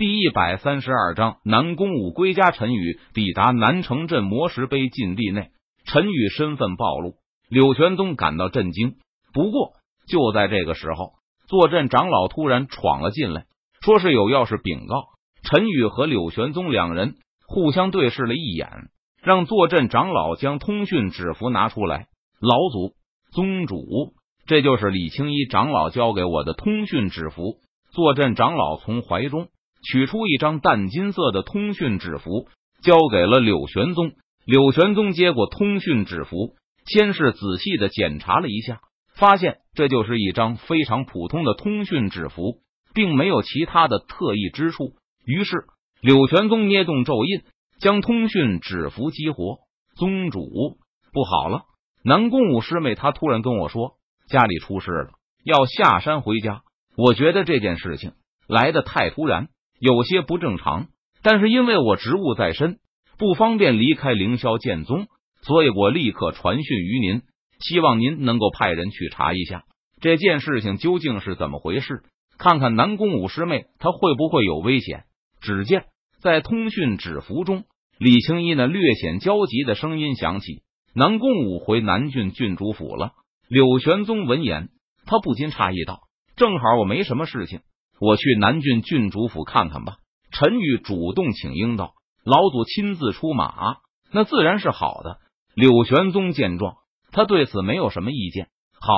第一百三十二章南宫武归家。陈宇抵达南城镇魔石碑禁地内，陈宇身份暴露，柳玄宗感到震惊。不过就在这个时候，坐镇长老突然闯了进来，说是有要事禀告。陈宇和柳玄宗两人互相对视了一眼，让坐镇长老将通讯纸符拿出来。老祖宗主，这就是李青衣长老交给我的通讯纸符。坐镇长老从怀中。取出一张淡金色的通讯纸符，交给了柳玄宗。柳玄宗接过通讯纸符，先是仔细的检查了一下，发现这就是一张非常普通的通讯纸符，并没有其他的特异之处。于是，柳玄宗捏动咒印，将通讯纸符激活。宗主，不好了！南宫武师妹她突然跟我说，家里出事了，要下山回家。我觉得这件事情来的太突然。有些不正常，但是因为我职务在身，不方便离开凌霄剑宗，所以我立刻传讯于您，希望您能够派人去查一下这件事情究竟是怎么回事，看看南宫武师妹她会不会有危险。只见在通讯纸符中，李青衣那略显焦急的声音响起：“南宫武回南郡郡主府了。”柳玄宗闻言，他不禁诧异道：“正好我没什么事情。”我去南郡郡主府看看吧。陈宇主动请缨道：“老祖亲自出马，那自然是好的。”柳玄宗见状，他对此没有什么意见。好，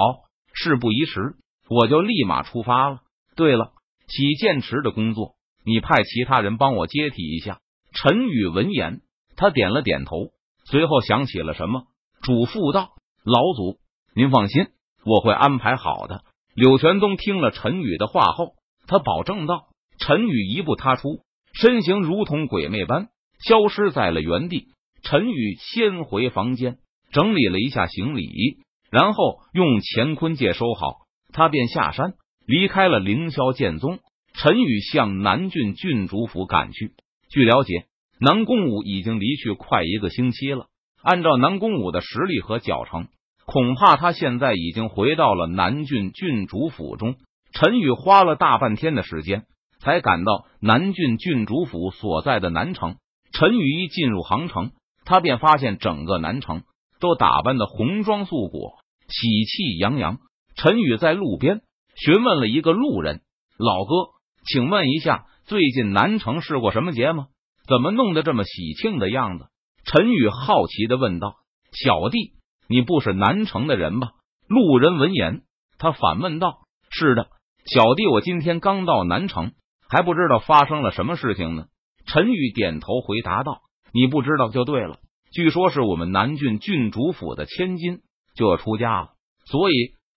事不宜迟，我就立马出发了。对了，洗剑池的工作，你派其他人帮我接替一下。陈宇闻言，他点了点头，随后想起了什么，嘱咐道：“老祖，您放心，我会安排好的。”柳玄宗听了陈宇的话后。他保证道：“陈宇一步踏出，身形如同鬼魅般消失在了原地。陈宇先回房间整理了一下行李，然后用乾坤戒收好，他便下山离开了凌霄剑宗。陈宇向南郡郡主府赶去。据了解，南宫武已经离去快一个星期了。按照南宫武的实力和脚程，恐怕他现在已经回到了南郡郡主府中。”陈宇花了大半天的时间，才赶到南郡郡主府所在的南城。陈宇一进入杭城，他便发现整个南城都打扮的红装素裹，喜气洋洋。陈宇在路边询问了一个路人：“老哥，请问一下，最近南城是过什么节吗？怎么弄得这么喜庆的样子？”陈宇好奇的问道：“小弟，你不是南城的人吧？”路人闻言，他反问道：“是的。”小弟，我今天刚到南城，还不知道发生了什么事情呢。陈宇点头回答道：“你不知道就对了。据说是我们南郡郡主府的千金就要出嫁了，所以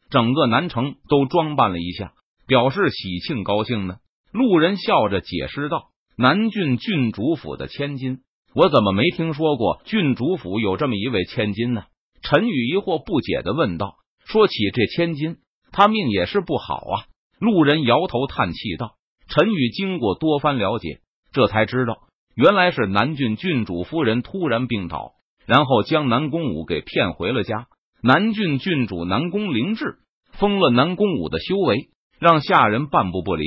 整个南城都装扮了一下，表示喜庆高兴呢。”路人笑着解释道：“南郡郡主府的千金，我怎么没听说过郡主府有这么一位千金呢？”陈宇疑惑不解的问道：“说起这千金，他命也是不好啊。”路人摇头叹气道：“陈宇经过多番了解，这才知道原来是南郡郡主夫人突然病倒，然后将南宫武给骗回了家。南郡郡主南宫灵志封了南宫武的修为，让下人半步不离，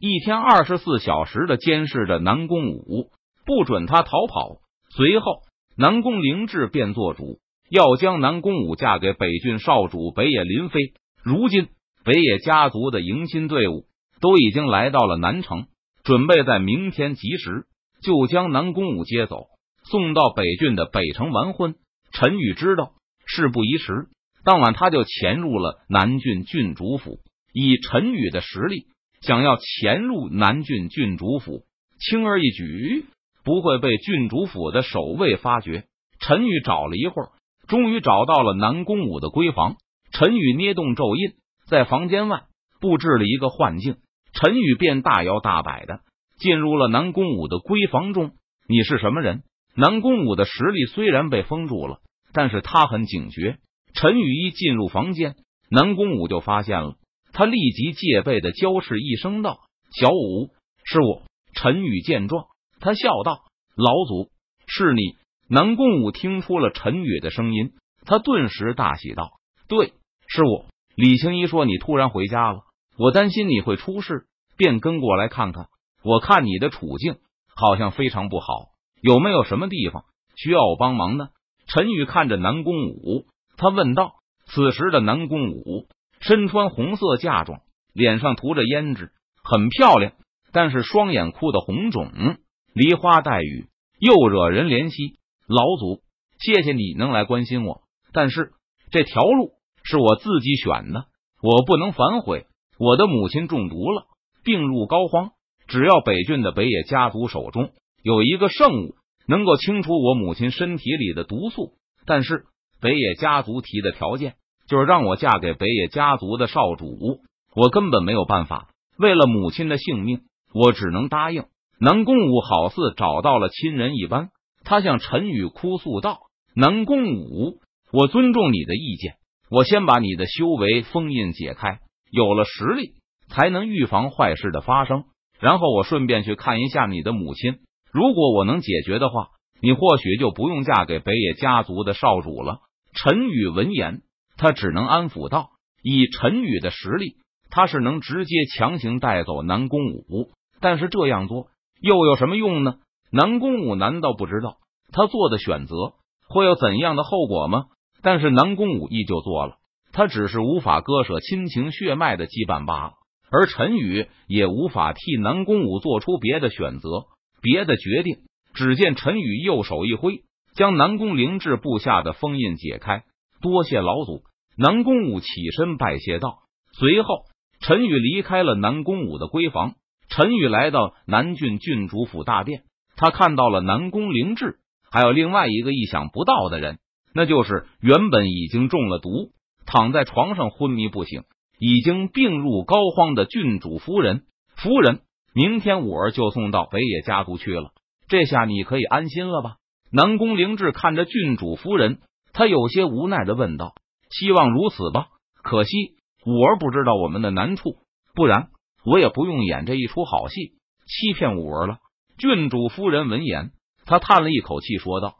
一天二十四小时的监视着南宫武，不准他逃跑。随后，南宫灵志便做主，要将南宫武嫁给北郡少主北野林飞。如今。”北野家族的迎亲队伍都已经来到了南城，准备在明天及时就将南宫武接走，送到北郡的北城完婚。陈宇知道事不宜迟，当晚他就潜入了南郡郡主府。以陈宇的实力，想要潜入南郡郡主府，轻而易举，不会被郡主府的守卫发觉。陈宇找了一会儿，终于找到了南宫武的闺房。陈宇捏动咒印。在房间外布置了一个幻境，陈宇便大摇大摆的进入了南宫武的闺房中。你是什么人？南宫武的实力虽然被封住了，但是他很警觉。陈宇一进入房间，南宫武就发现了，他立即戒备的娇斥一声道：“小五，是我。”陈宇见状，他笑道：“老祖，是你。”南宫武听出了陈宇的声音，他顿时大喜道：“对，是我。”李青衣说：“你突然回家了，我担心你会出事，便跟过来看看。”我看你的处境好像非常不好，有没有什么地方需要我帮忙呢？陈宇看着南宫武，他问道。此时的南宫武身穿红色嫁妆，脸上涂着胭脂，很漂亮，但是双眼哭的红肿，梨花带雨，又惹人怜惜。老祖，谢谢你能来关心我，但是这条路是我自己选的，我不能反悔。我的母亲中毒了，病入膏肓。只要北郡的北野家族手中有一个圣物，能够清除我母亲身体里的毒素。但是北野家族提的条件就是让我嫁给北野家族的少主，我根本没有办法。为了母亲的性命，我只能答应。南宫武好似找到了亲人一般，他向陈宇哭诉道：“南宫武，我尊重你的意见，我先把你的修为封印解开，有了实力才能预防坏事的发生。”然后我顺便去看一下你的母亲，如果我能解决的话，你或许就不用嫁给北野家族的少主了。陈宇闻言，他只能安抚道：“以陈宇的实力，他是能直接强行带走南宫武，但是这样做又有什么用呢？南宫武难道不知道他做的选择会有怎样的后果吗？但是南宫武依旧做了，他只是无法割舍亲情血脉的羁绊罢了。”而陈宇也无法替南宫武做出别的选择、别的决定。只见陈宇右手一挥，将南宫灵志布下的封印解开。多谢老祖！南宫武起身拜谢道。随后，陈宇离开了南宫武的闺房。陈宇来到南郡郡主府大殿，他看到了南宫灵志，还有另外一个意想不到的人，那就是原本已经中了毒、躺在床上昏迷不醒。已经病入膏肓的郡主夫人，夫人，明天五儿就送到北野家族去了，这下你可以安心了吧？南宫灵志看着郡主夫人，他有些无奈的问道：“希望如此吧。可惜五儿不知道我们的难处，不然我也不用演这一出好戏，欺骗五儿了。”郡主夫人闻言，她叹了一口气，说道：“